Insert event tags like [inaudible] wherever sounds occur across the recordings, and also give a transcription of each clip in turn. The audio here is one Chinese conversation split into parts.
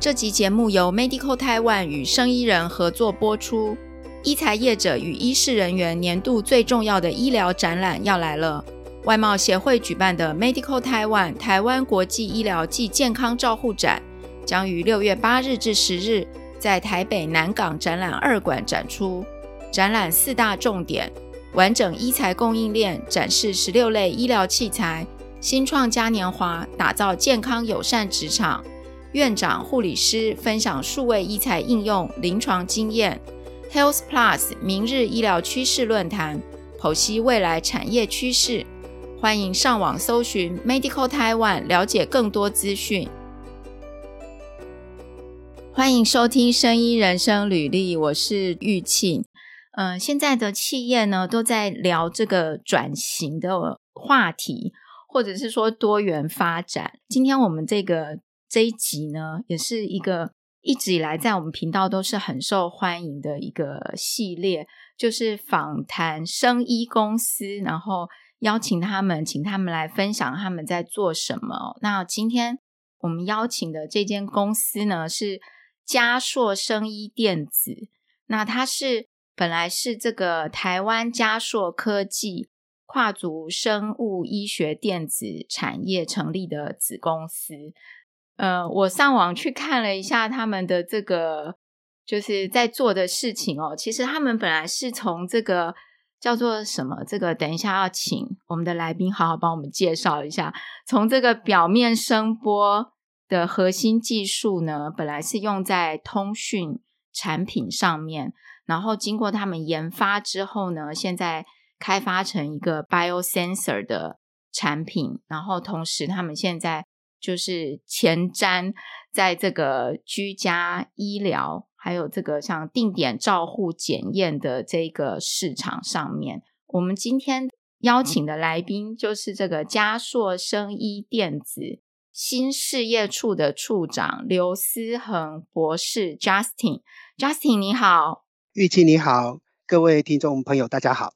这集节目由 Medical Taiwan 与生医人合作播出。医材业者与医事人员年度最重要的医疗展览要来了。外贸协会举办的 Medical Taiwan 台湾国际医疗暨健康照护展，将于六月八日至十日在台北南港展览二馆展出。展览四大重点：完整医材供应链，展示十六类医疗器材；新创嘉年华，打造健康友善职场；院长、护理师分享数位医材应用临床经验。Health Plus 明日医疗趋势论坛，剖析未来产业趋势。欢迎上网搜寻 Medical Taiwan，了解更多资讯。欢迎收听声医人生履历，我是玉庆。嗯、现在的企业呢都在聊这个转型的话题，或者是说多元发展。今天我们这个这一集呢，也是一个。一直以来，在我们频道都是很受欢迎的一个系列，就是访谈生医公司，然后邀请他们，请他们来分享他们在做什么。那今天我们邀请的这间公司呢，是嘉硕生医电子。那它是本来是这个台湾嘉硕科技跨足生物医学电子产业成立的子公司。呃，我上网去看了一下他们的这个就是在做的事情哦。其实他们本来是从这个叫做什么？这个等一下要请我们的来宾好好帮我们介绍一下。从这个表面声波的核心技术呢，本来是用在通讯产品上面，然后经过他们研发之后呢，现在开发成一个 biosensor 的产品，然后同时他们现在。就是前瞻在这个居家医疗，还有这个像定点照护检验的这个市场上面，我们今天邀请的来宾就是这个嘉硕生医电子新事业处的处长刘思恒博士，Justin。Justin 你好，玉清你好，各位听众朋友大家好。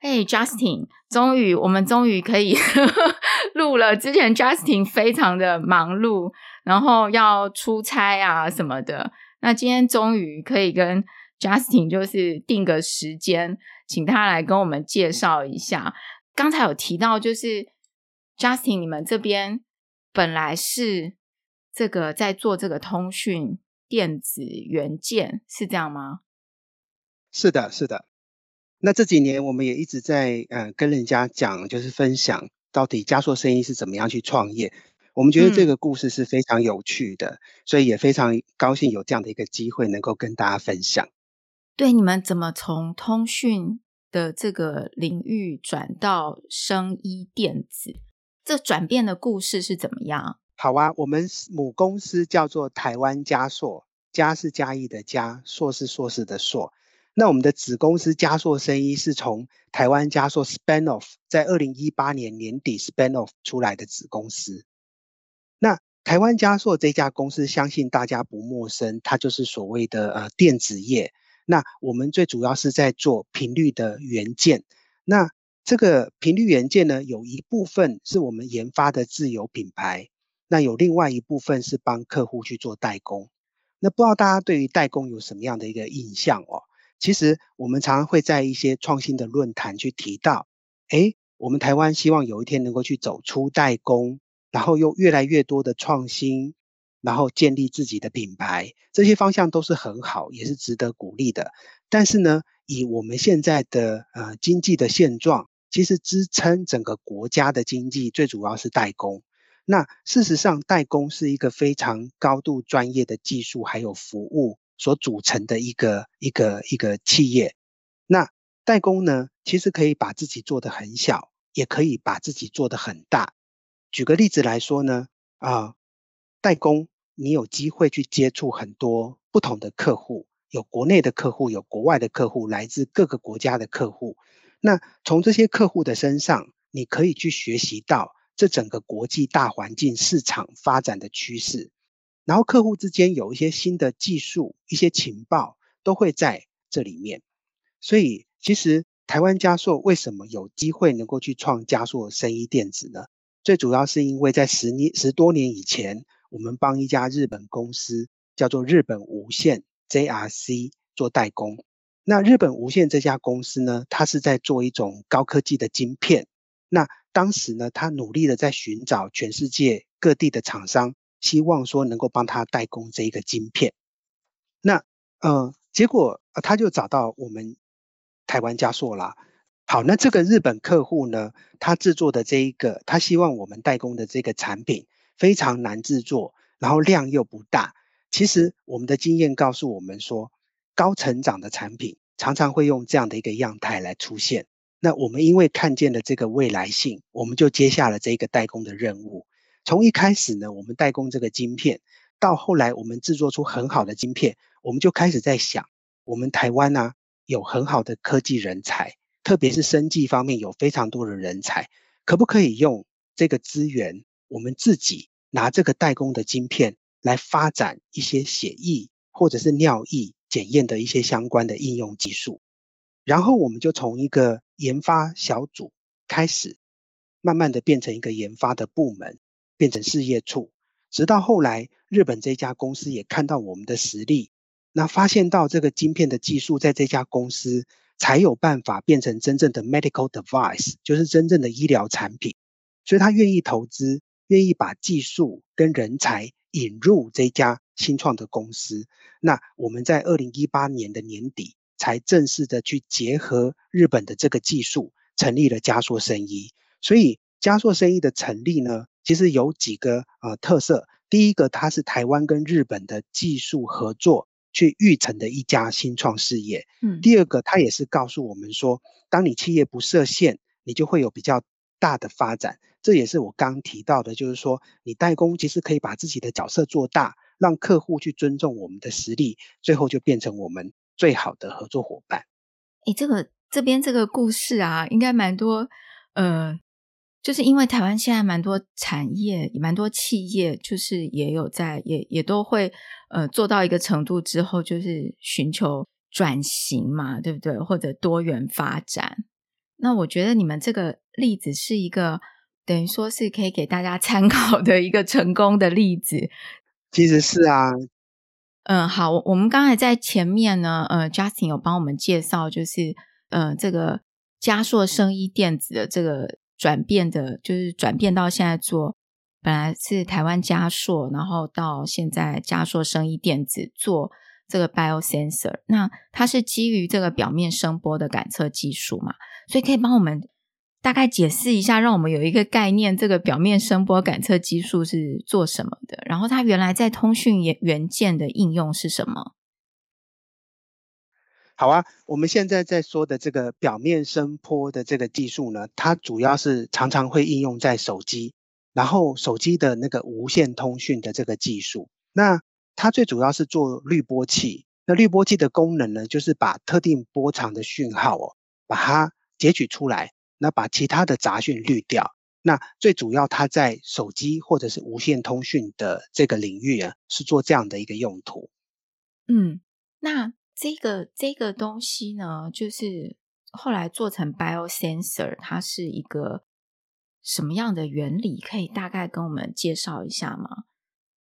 哎，hey，Justin，终于我们终于可以 [laughs] 录了。之前 Justin 非常的忙碌，然后要出差啊什么的。那今天终于可以跟 Justin 就是定个时间，请他来跟我们介绍一下。刚才有提到，就是 Justin，你们这边本来是这个在做这个通讯电子元件，是这样吗？是的，是的。那这几年我们也一直在呃跟人家讲，就是分享到底嘉硕生意是怎么样去创业。我们觉得这个故事是非常有趣的，嗯、所以也非常高兴有这样的一个机会能够跟大家分享。对，你们怎么从通讯的这个领域转到生医电子？这转变的故事是怎么样？好啊，我们母公司叫做台湾嘉硕，嘉是嘉义的嘉，硕是硕士的硕。那我们的子公司嘉硕生医是从台湾嘉硕 spin off，在二零一八年年底 spin off 出来的子公司。那台湾嘉硕这家公司，相信大家不陌生，它就是所谓的呃电子业。那我们最主要是在做频率的元件。那这个频率元件呢，有一部分是我们研发的自有品牌，那有另外一部分是帮客户去做代工。那不知道大家对于代工有什么样的一个印象哦？其实我们常常会在一些创新的论坛去提到，诶，我们台湾希望有一天能够去走出代工，然后又越来越多的创新，然后建立自己的品牌，这些方向都是很好，也是值得鼓励的。但是呢，以我们现在的呃经济的现状，其实支撑整个国家的经济最主要是代工。那事实上，代工是一个非常高度专业的技术还有服务。所组成的一个一个一个企业，那代工呢，其实可以把自己做得很小，也可以把自己做得很大。举个例子来说呢，啊，代工你有机会去接触很多不同的客户，有国内的客户，有国外的客户，来自各个国家的客户。那从这些客户的身上，你可以去学习到这整个国际大环境市场发展的趋势。然后客户之间有一些新的技术、一些情报都会在这里面，所以其实台湾嘉硕为什么有机会能够去创嘉硕生医电子呢？最主要是因为在十年十多年以前，我们帮一家日本公司叫做日本无线 JRC 做代工。那日本无线这家公司呢，它是在做一种高科技的晶片。那当时呢，它努力的在寻找全世界各地的厂商，希望说能够帮他代工这一个晶片。那呃，结果他就找到我们台湾嘉硕啦。好，那这个日本客户呢，他制作的这一个，他希望我们代工的这个产品非常难制作，然后量又不大。其实我们的经验告诉我们说，高成长的产品常常会用这样的一个样态来出现。那我们因为看见了这个未来性，我们就接下了这个代工的任务。从一开始呢，我们代工这个晶片，到后来我们制作出很好的晶片，我们就开始在想，我们台湾呢、有很好的科技人才，特别是生技方面有非常多的人才，可不可以用这个资源，我们自己拿这个代工的晶片来发展一些血液或者是尿液检验的一些相关的应用技术？然后我们就从一个研发小组开始，慢慢的变成一个研发的部门，变成事业处，直到后来日本这家公司也看到我们的实力，那发现到这个晶片的技术在这家公司才有办法变成真正的 medical device，就是真正的医疗产品，所以他愿意投资，愿意把技术跟人才引入这家新创的公司。那我们在二零一八年的年底。才正式的去结合日本的这个技术，成立了嘉硕生医。所以嘉硕生意的成立呢，其实有几个呃特色。第一个，它是台湾跟日本的技术合作去育成的一家新创事业。嗯。第二个，它也是告诉我们说，当你企业不设限，你就会有比较大的发展。这也是我刚提到的，就是说你代工其实可以把自己的角色做大，让客户去尊重我们的实力，最后就变成我们。最好的合作伙伴。哎，这个这边这个故事啊，应该蛮多。呃，就是因为台湾现在蛮多产业，蛮多企业，就是也有在，也也都会呃做到一个程度之后，就是寻求转型嘛，对不对？或者多元发展。那我觉得你们这个例子是一个等于说是可以给大家参考的一个成功的例子。其实是啊。嗯，好，我们刚才在前面呢，呃，Justin 有帮我们介绍，就是呃，这个嘉硕生医电子的这个转变的，就是转变到现在做，本来是台湾嘉硕，然后到现在嘉硕生意电子做这个 biosensor，那它是基于这个表面声波的感测技术嘛，所以可以帮我们。大概解释一下，让我们有一个概念，这个表面声波感测技术是做什么的？然后它原来在通讯元元件的应用是什么？好啊，我们现在在说的这个表面声波的这个技术呢，它主要是常常会应用在手机，然后手机的那个无线通讯的这个技术。那它最主要是做滤波器。那滤波器的功能呢，就是把特定波长的讯号哦，把它截取出来。那把其他的杂讯滤掉。那最主要，它在手机或者是无线通讯的这个领域啊，是做这样的一个用途。嗯，那这个这个东西呢，就是后来做成 biosensor，它是一个什么样的原理？可以大概跟我们介绍一下吗？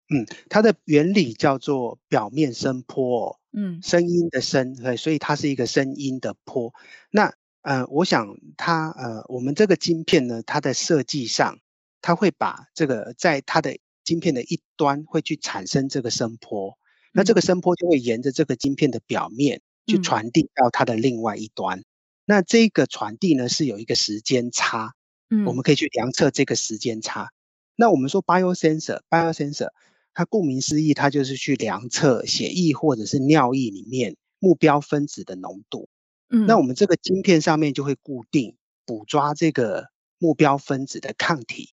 嗯，它的原理叫做表面声波。嗯，声音的声，对，所以它是一个声音的波。那呃，我想它呃，我们这个晶片呢，它的设计上，它会把这个在它的晶片的一端会去产生这个声波，那这个声波就会沿着这个晶片的表面去传递到它的另外一端。嗯、那这个传递呢是有一个时间差，嗯，我们可以去量测这个时间差。那我们说 biosensor，biosensor，它顾名思义，它就是去量测血液或者是尿液里面目标分子的浓度。嗯，那我们这个晶片上面就会固定捕抓这个目标分子的抗体。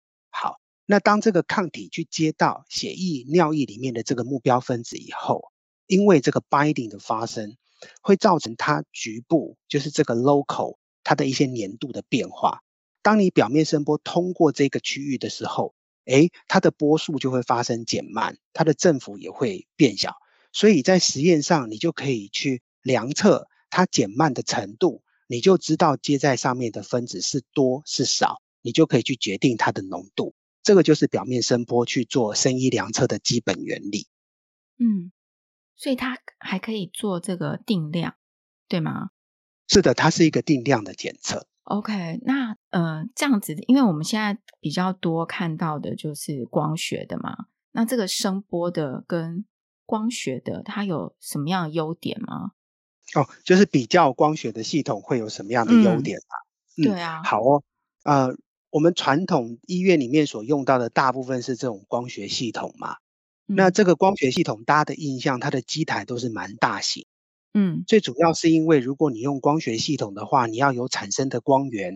那当这个抗体去接到血液、尿液里面的这个目标分子以后，因为这个 binding 的发生，会造成它局部就是这个 local 它的一些粘度的变化。当你表面声波通过这个区域的时候，诶，它的波速就会发生减慢，它的振幅也会变小。所以在实验上，你就可以去量测。它减慢的程度，你就知道接在上面的分子是多是少，你就可以去决定它的浓度。这个就是表面声波去做声医量测的基本原理。嗯，所以它还可以做这个定量，对吗？是的，它是一个定量的检测。OK，那呃这样子，因为我们现在比较多看到的就是光学的嘛，那这个声波的跟光学的，它有什么样的优点吗？哦，就是比较光学的系统会有什么样的优点啊？嗯嗯、对啊，好哦，呃，我们传统医院里面所用到的大部分是这种光学系统嘛，嗯、那这个光学系统大家的印象，它的机台都是蛮大型。嗯，最主要是因为如果你用光学系统的话，你要有产生的光源，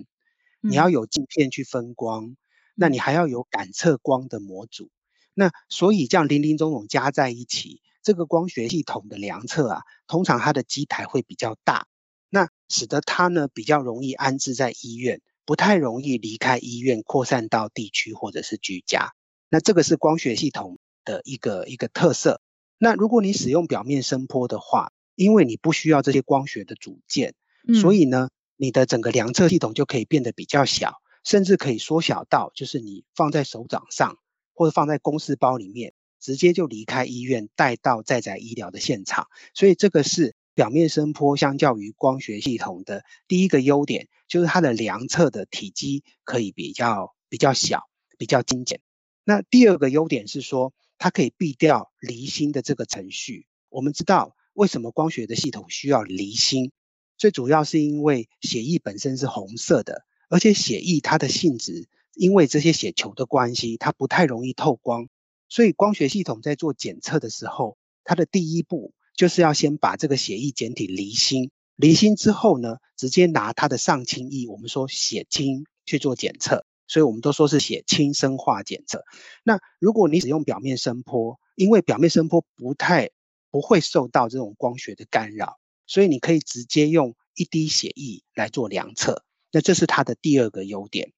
嗯、你要有镜片去分光，那你还要有感测光的模组，那所以这样林林总总加在一起，这个光学系统的量测啊，通常它的机台会比较大，那使得它呢比较容易安置在医院，不太容易离开医院扩散到地区或者是居家。那这个是光学系统的一个一个特色。那如果你使用表面声波的话，因为你不需要这些光学的组件，嗯、所以呢，你的整个量测系统就可以变得比较小，甚至可以缩小到就是你放在手掌上或者放在公事包里面，直接就离开医院带到在宅医疗的现场。所以这个是表面声波相较于光学系统的第一个优点，就是它的量测的体积可以比较比较小，比较精简。那第二个优点是说，它可以避掉离心的这个程序。我们知道。为什么光学的系统需要离心？最主要是因为血液本身是红色的，而且血液它的性质，因为这些血球的关系，它不太容易透光。所以光学系统在做检测的时候，它的第一步就是要先把这个血液简体离心。离心之后呢，直接拿它的上清液，我们说血清去做检测。所以我们都说是血清生化检测。那如果你使用表面声波，因为表面声波不太不会受到这种光学的干扰，所以你可以直接用一滴血液来做量测。那这是它的第二个优点。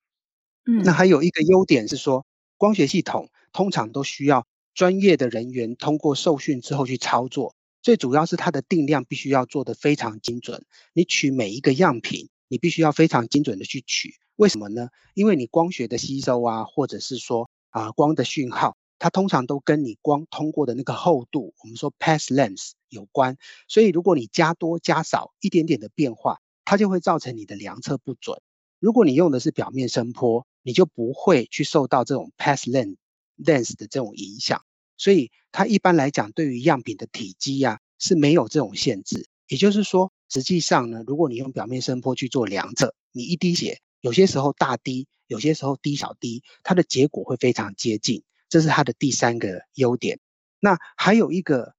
嗯，那还有一个优点是说，光学系统通常都需要专业的人员通过受训之后去操作。最主要是它的定量必须要做得非常精准。你取每一个样品，你必须要非常精准的去取。为什么呢？因为你光学的吸收啊，或者是说啊光的讯号。它通常都跟你光通过的那个厚度，我们说 path length 有关。所以如果你加多加少一点点的变化，它就会造成你的量测不准。如果你用的是表面声波，你就不会去受到这种 path length length 的这种影响。所以它一般来讲，对于样品的体积呀、啊、是没有这种限制。也就是说，实际上呢，如果你用表面声波去做量测，你一滴血有些时候大滴，有些时候滴小滴，它的结果会非常接近。这是它的第三个优点。那还有一个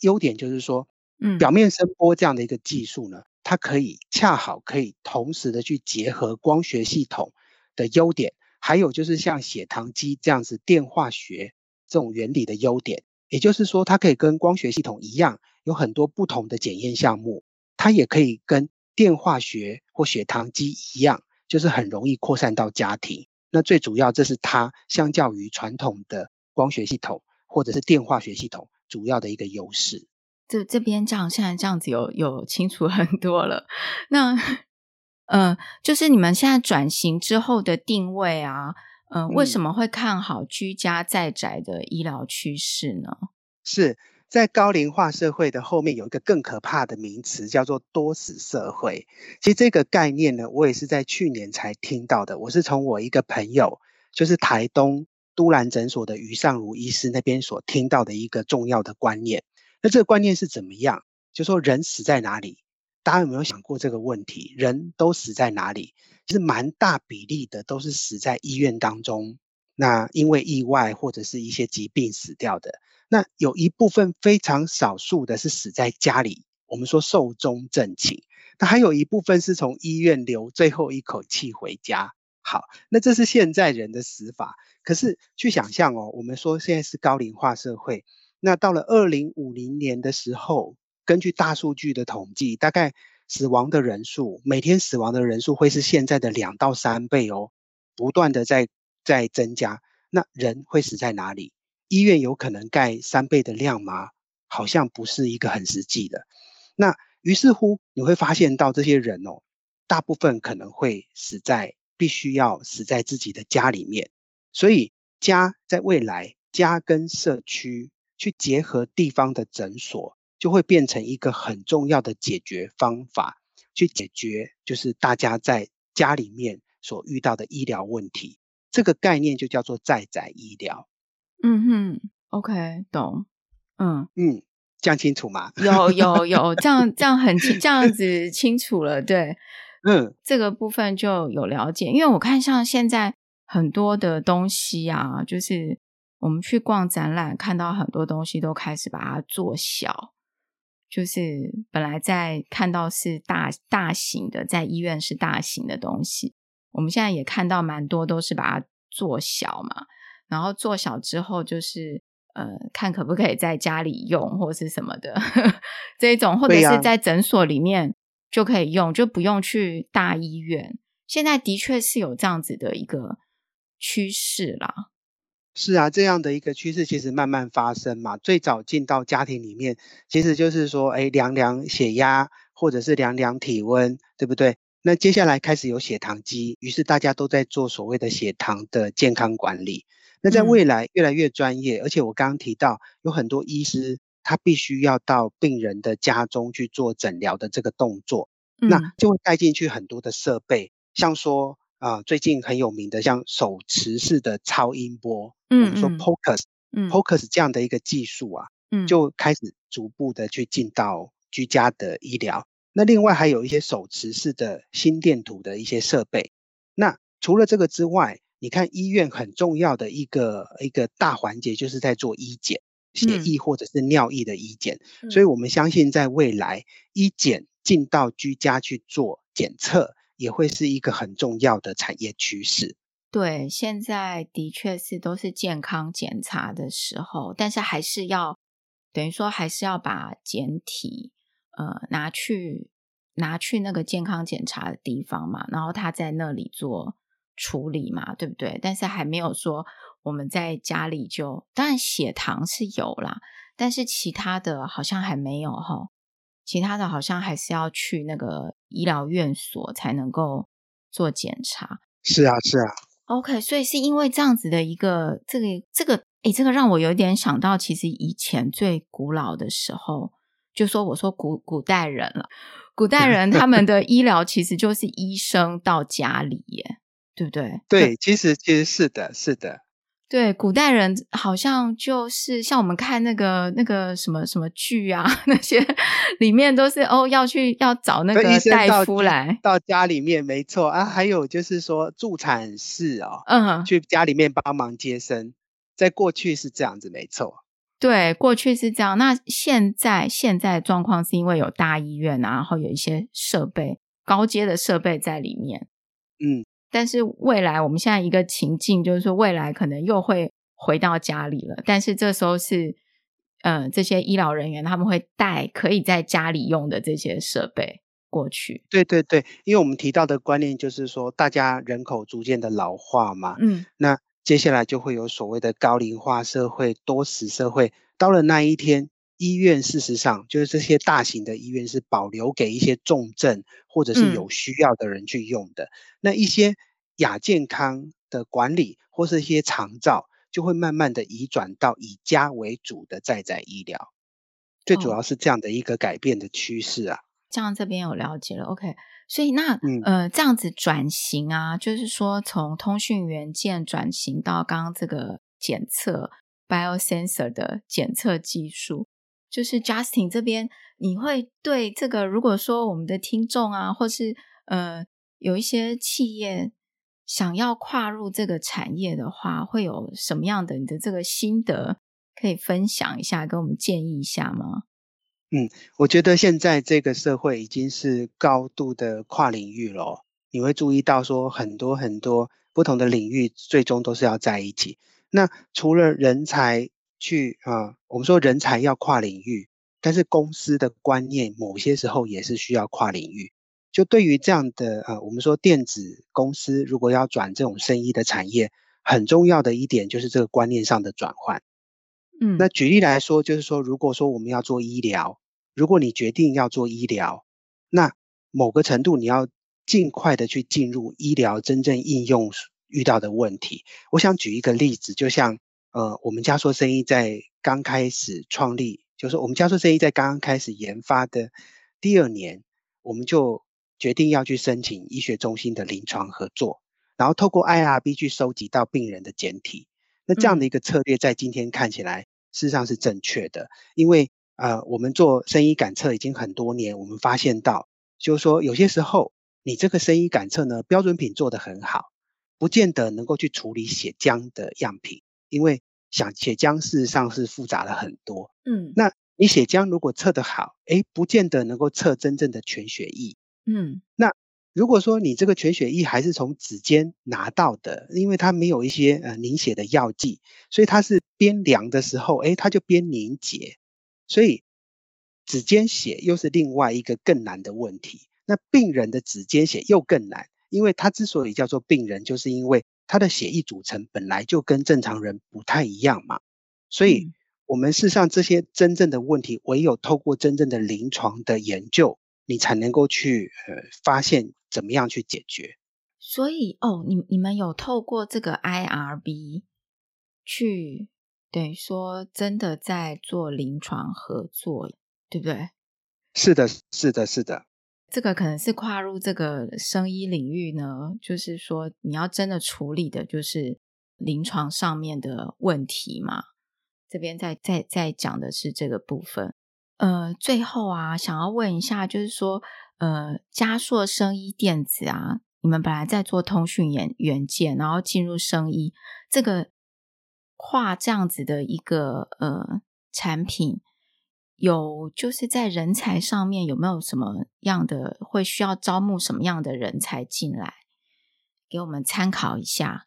优点就是说，嗯，表面声波这样的一个技术呢，它可以恰好可以同时的去结合光学系统的优点，还有就是像血糖机这样子电化学这种原理的优点。也就是说，它可以跟光学系统一样，有很多不同的检验项目，它也可以跟电化学或血糖机一样，就是很容易扩散到家庭。那最主要，这是它相较于传统的光学系统或者是电化学系统主要的一个优势。这这边这样，现在这样子有有清楚很多了。那呃，就是你们现在转型之后的定位啊，呃，嗯，为什么会看好居家在宅的医疗趋势呢？是。在高龄化社会的后面有一个更可怕的名词，叫做多死社会。其实这个概念呢，我也是在去年才听到的。我是从我一个朋友，就是台东都兰诊所的于尚如医师那边所听到的一个重要的观念。那这个观念是怎么样？就说人死在哪里？大家有没有想过这个问题？人都死在哪里？其实蛮大比例的都是死在医院当中。那因为意外或者是一些疾病死掉的。那有一部分非常少数的是死在家里，我们说寿终正寝。那还有一部分是从医院留最后一口气回家。好，那这是现在人的死法。可是去想象哦，我们说现在是高龄化社会，那到了二零五零年的时候，根据大数据的统计，大概死亡的人数，每天死亡的人数会是现在的两到三倍哦，不断的在在增加。那人会死在哪里？医院有可能盖三倍的量吗？好像不是一个很实际的。那于是乎你会发现到这些人哦，大部分可能会死在必须要死在自己的家里面。所以家在未来，家跟社区去结合地方的诊所，就会变成一个很重要的解决方法，去解决就是大家在家里面所遇到的医疗问题。这个概念就叫做在宅医疗。嗯哼，OK，懂。嗯嗯，这样清楚吗？有有有，这样这样很清，这样子清楚了。对，[laughs] 嗯，这个部分就有了解。因为我看像现在很多的东西啊，就是我们去逛展览，看到很多东西都开始把它做小。就是本来在看到是大大型的，在医院是大型的东西，我们现在也看到蛮多都是把它做小嘛，然后做小之后就是呃，看可不可以在家里用或是什么的 [laughs] 这一种，或者是在诊所里面就可以用，就不用去大医院。现在的确是有这样子的一个趋势啦。是啊，这样的一个趋势其实慢慢发生嘛。最早进到家庭里面，其实就是说，哎，量量血压或者是量量体温，对不对？那接下来开始有血糖机，于是大家都在做所谓的血糖的健康管理。那在未来越来越专业，嗯、而且我刚刚提到有很多医师，他必须要到病人的家中去做诊疗的这个动作，嗯、那就会带进去很多的设备，像说。啊，最近很有名的像手持式的超音波，嗯，嗯，我们说 POCUS，嗯，POCUS 这样的一个技术啊，嗯，就开始逐步的去进到居家的医疗。那另外还有一些手持式的心电图的一些设备。那除了这个之外，你看医院很重要的一个一个大环节就是在做医检，血液或者是尿液的医检。嗯，所以我们相信在未来医检进到居家去做检测。也会是一个很重要的产业趋势。对，现在的确是都是健康检查的时候，但是还是要等于说还是要把检体呃拿去拿去那个健康检查的地方嘛，然后他在那里做处理嘛，对不对？但是还没有说我们在家里就，当然血糖是有啦，但是其他的好像还没有齁。其他的好像还是要去那个医疗院所才能够做检查。是啊，是啊。OK，所以是因为这样子的一个这个这个，诶，这个让我有点想到，其实以前最古老的时候，就说我说古古代人了，古代人他们的医疗其实就是医生到家里耶，对不对？对，其实其实是的，是的。对，古代人好像就是像我们看那个那个什么什么剧啊，[laughs] 那些里面都是哦要去要找那个大夫来到，到家里面，没错啊。还有就是说助产士哦，嗯，去家里面帮忙接生，在过去是这样子，没错。对，过去是这样。那现在现在状况是因为有大医院啊，然后有一些设备高阶的设备在里面，嗯。但是未来，我们现在一个情境就是说，未来可能又会回到家里了。但是这时候是，呃，这些医疗人员他们会带可以在家里用的这些设备过去。对对对，因为我们提到的观念就是说，大家人口逐渐的老化嘛，嗯，那接下来就会有所谓的高龄化社会、多死社会。到了那一天，医院事实上就是这些大型的医院是保留给一些重症或者是有需要的人去用的，嗯、那一些。亚健康的管理或是一些长照，就会慢慢的移转到以家为主的在宅医疗，最主要是这样的一个改变的趋势啊。这样这边有了解了，OK。所以那、嗯、呃这样子转型啊，就是说从通讯元件转型到刚刚这个检测 biosensor 的检测技术，就是 Justin 这边，你会对这个如果说我们的听众啊，或是呃有一些企业。想要跨入这个产业的话，会有什么样的你的这个心得可以分享一下，跟我们建议一下吗？嗯，我觉得现在这个社会已经是高度的跨领域了。你会注意到说，很多很多不同的领域最终都是要在一起。那除了人才去啊、呃，我们说人才要跨领域，但是公司的观念某些时候也是需要跨领域。就对于这样的呃，我们说电子公司如果要转这种生意的产业，很重要的一点就是这个观念上的转换。嗯，那举例来说，就是说，如果说我们要做医疗，如果你决定要做医疗，那某个程度你要尽快的去进入医疗真正应用遇到的问题。我想举一个例子，就像呃，我们家硕生意在刚开始创立就是我们加速生意在刚刚开始研发的第二年，我们就决定要去申请医学中心的临床合作，然后透过 IRB 去收集到病人的简体。那这样的一个策略在今天看起来事实上是正确的，因为呃，我们做生医感测已经很多年，我们发现到就是说有些时候你这个生医感测呢，标准品做得很好，不见得能够去处理血浆的样品，因为想血浆事实上是复杂了很多。嗯，那你血浆如果测得好，诶，不见得能够测真正的全血液。嗯，那如果说你这个全血液还是从指尖拿到的，因为它没有一些呃凝血的药剂，所以它是边量的时候，诶，它就边凝结，所以指尖血又是另外一个更难的问题。那病人的指尖血又更难，因为他之所以叫做病人，就是因为他的血液组成本来就跟正常人不太一样嘛。所以，我们事实上这些真正的问题，唯有透过真正的临床的研究，你才能够去呃发现怎么样去解决。所以，哦，你你们有透过这个 IRB 去等于说真的在做临床合作，对不对？是的，是的，是的。这个可能是跨入这个生医领域呢，就是说你要真的处理的就是临床上面的问题嘛。这边在在在讲的是这个部分。呃，最后啊，想要问一下，就是说，呃，嘉硕生医电子啊，你们本来在做通讯元元件，然后进入生医，这个跨这样子的一个呃产品。有，就是在人才上面有没有什么样的会需要招募什么样的人才进来，给我们参考一下。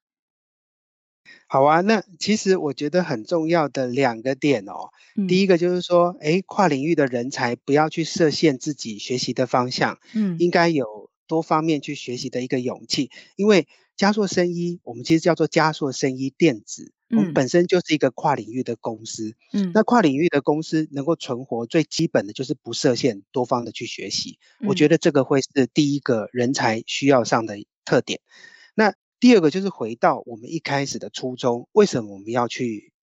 好啊，那其实我觉得很重要的两个点哦，嗯、第一个就是说，哎，跨领域的人才不要去设限自己学习的方向，嗯，应该有多方面去学习的一个勇气，因为加硕生医，我们其实叫做加硕生医电子。我们本身就是一个跨领域的公司，嗯，那跨领域的公司能够存活，最基本的就是不设限，多方的去学习。嗯，我觉得这个会是第一个人才需要上的特点。那第二个就是回到我们一开始的初衷，为什么我们要去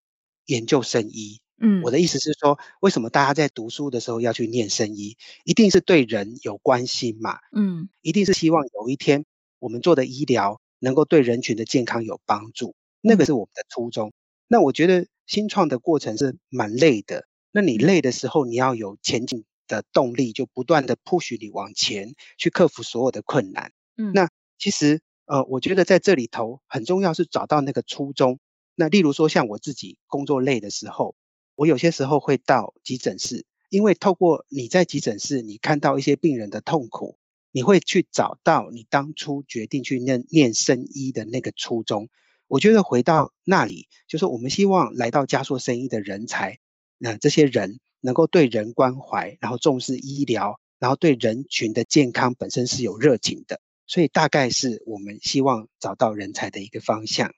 研究生医？嗯，我的意思是说，为什么大家在读书的时候要去念生医？一定是对人有关心嘛，嗯，一定是希望有一天我们做的医疗能够对人群的健康有帮助。那个是我们的初衷。那我觉得新创的过程是蛮累的。那你累的时候，你要有前进的动力，就不断的 push 你往前去克服所有的困难。嗯，那其实呃，我觉得在这里头很重要是找到那个初衷。那例如说像我自己工作累的时候，我有些时候会到急诊室，因为透过你在急诊室，你看到一些病人的痛苦，你会去找到你当初决定去念念生医的那个初衷。我觉得回到那里，就是我们希望来到加速生意的人才，那这些人能够对人关怀，然后重视医疗，然后对人群的健康本身是有热情的，所以大概是我们希望找到人才的一个方向。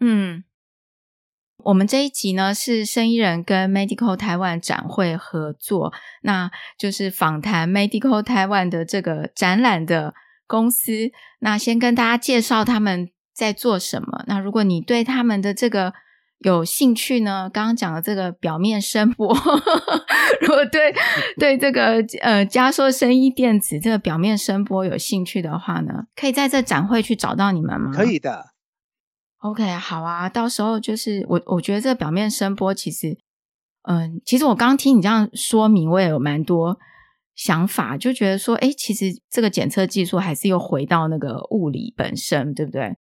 嗯，我们这一集呢是生意人跟 Medical Taiwan 展会合作，那就是访谈 Medical Taiwan 的这个展览的公司，那先跟大家介绍他们。在做什么？那如果你对他们的这个有兴趣呢？刚刚讲的这个表面声波，[laughs] 如果对 [laughs] 对这个呃加硕生医电子这个表面声波有兴趣的话呢，可以在这展会去找到你们吗？可以的。OK，好啊，到时候就是我我觉得这个表面声波其实，嗯、呃，其实我刚刚听你这样说明，我也有蛮多想法，就觉得说，哎，其实这个检测技术还是又回到那个物理本身，对不对？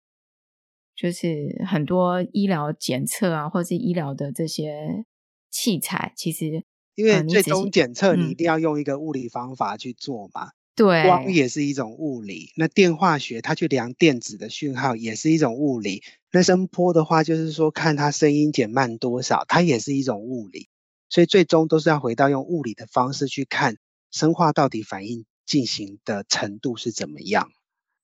就是很多医疗检测啊，或是医疗的这些器材，其实因为最终检测你一定要用一个物理方法去做嘛。嗯、对，光也是一种物理。那电化学它去量电子的讯号也是一种物理。那声波的话，就是说看它声音减慢多少，它也是一种物理。所以最终都是要回到用物理的方式去看生化到底反应进行的程度是怎么样，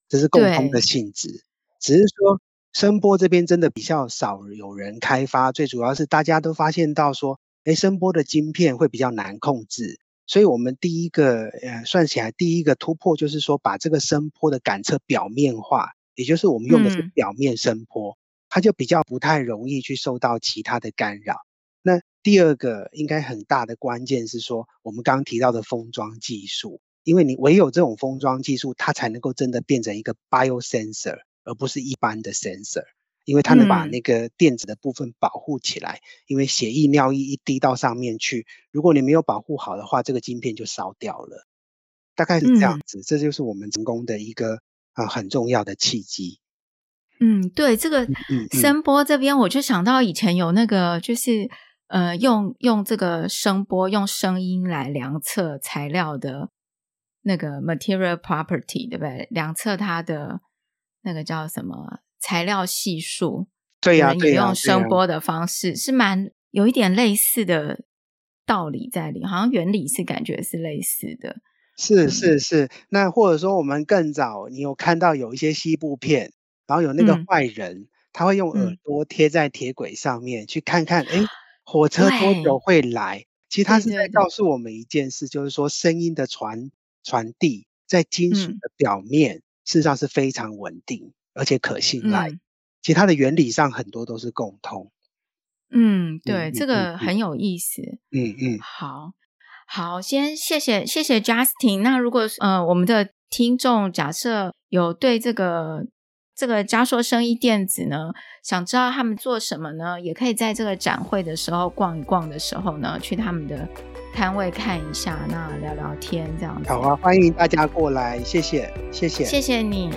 这是共通的性质，只是说。声波这边真的比较少有人开发，最主要是大家都发现到说，诶，声波的晶片会比较难控制，所以我们第一个，呃，算起来第一个突破就是说，把这个声波的感测表面化，也就是我们用的是表面声波，嗯，它就比较不太容易去受到其他的干扰。那第二个应该很大的关键是说，我们刚刚提到的封装技术，因为你唯有这种封装技术，它才能够真的变成一个 biosensor，而不是一般的 sensor，因为它能把那个电子的部分保护起来。嗯、因为血液、尿液一滴到上面去，如果你没有保护好的话，这个晶片就烧掉了。大概是这样子，嗯、这就是我们成功的一个啊、呃、很重要的契机。嗯，对，这个声波这边，我就想到以前有那个，就是呃，用用这个声波，用声音来量测材料的那个 material property，对不对？量测它的那个叫什么材料系数？对呀、啊，对呀、啊，用声波的方式、是蛮有一点类似的道理在里，好像原理是感觉是类似的。是是是，那或者说我们更早，你有看到有一些西部片。然后有那个坏人，嗯、他会用耳朵贴在铁轨上面，嗯、去看看，哎，火车多久会来？其实他是在告诉我们一件事，对对对，就是说声音的传传递在金属的表面，嗯、事实上是非常稳定而且可信赖。嗯、其实它的原理上很多都是共通。嗯，对，嗯、这个很有意思。嗯嗯，嗯好，好，先谢谢谢谢 Justin。那如果呃我们的听众假设有对这个。这个嘉硕生意电子呢，想知道他们做什么呢？也可以在这个展会的时候逛一逛的时候呢，去他们的摊位看一下，那聊聊天这样子。好啊，欢迎大家过来，谢谢，谢谢，谢谢你。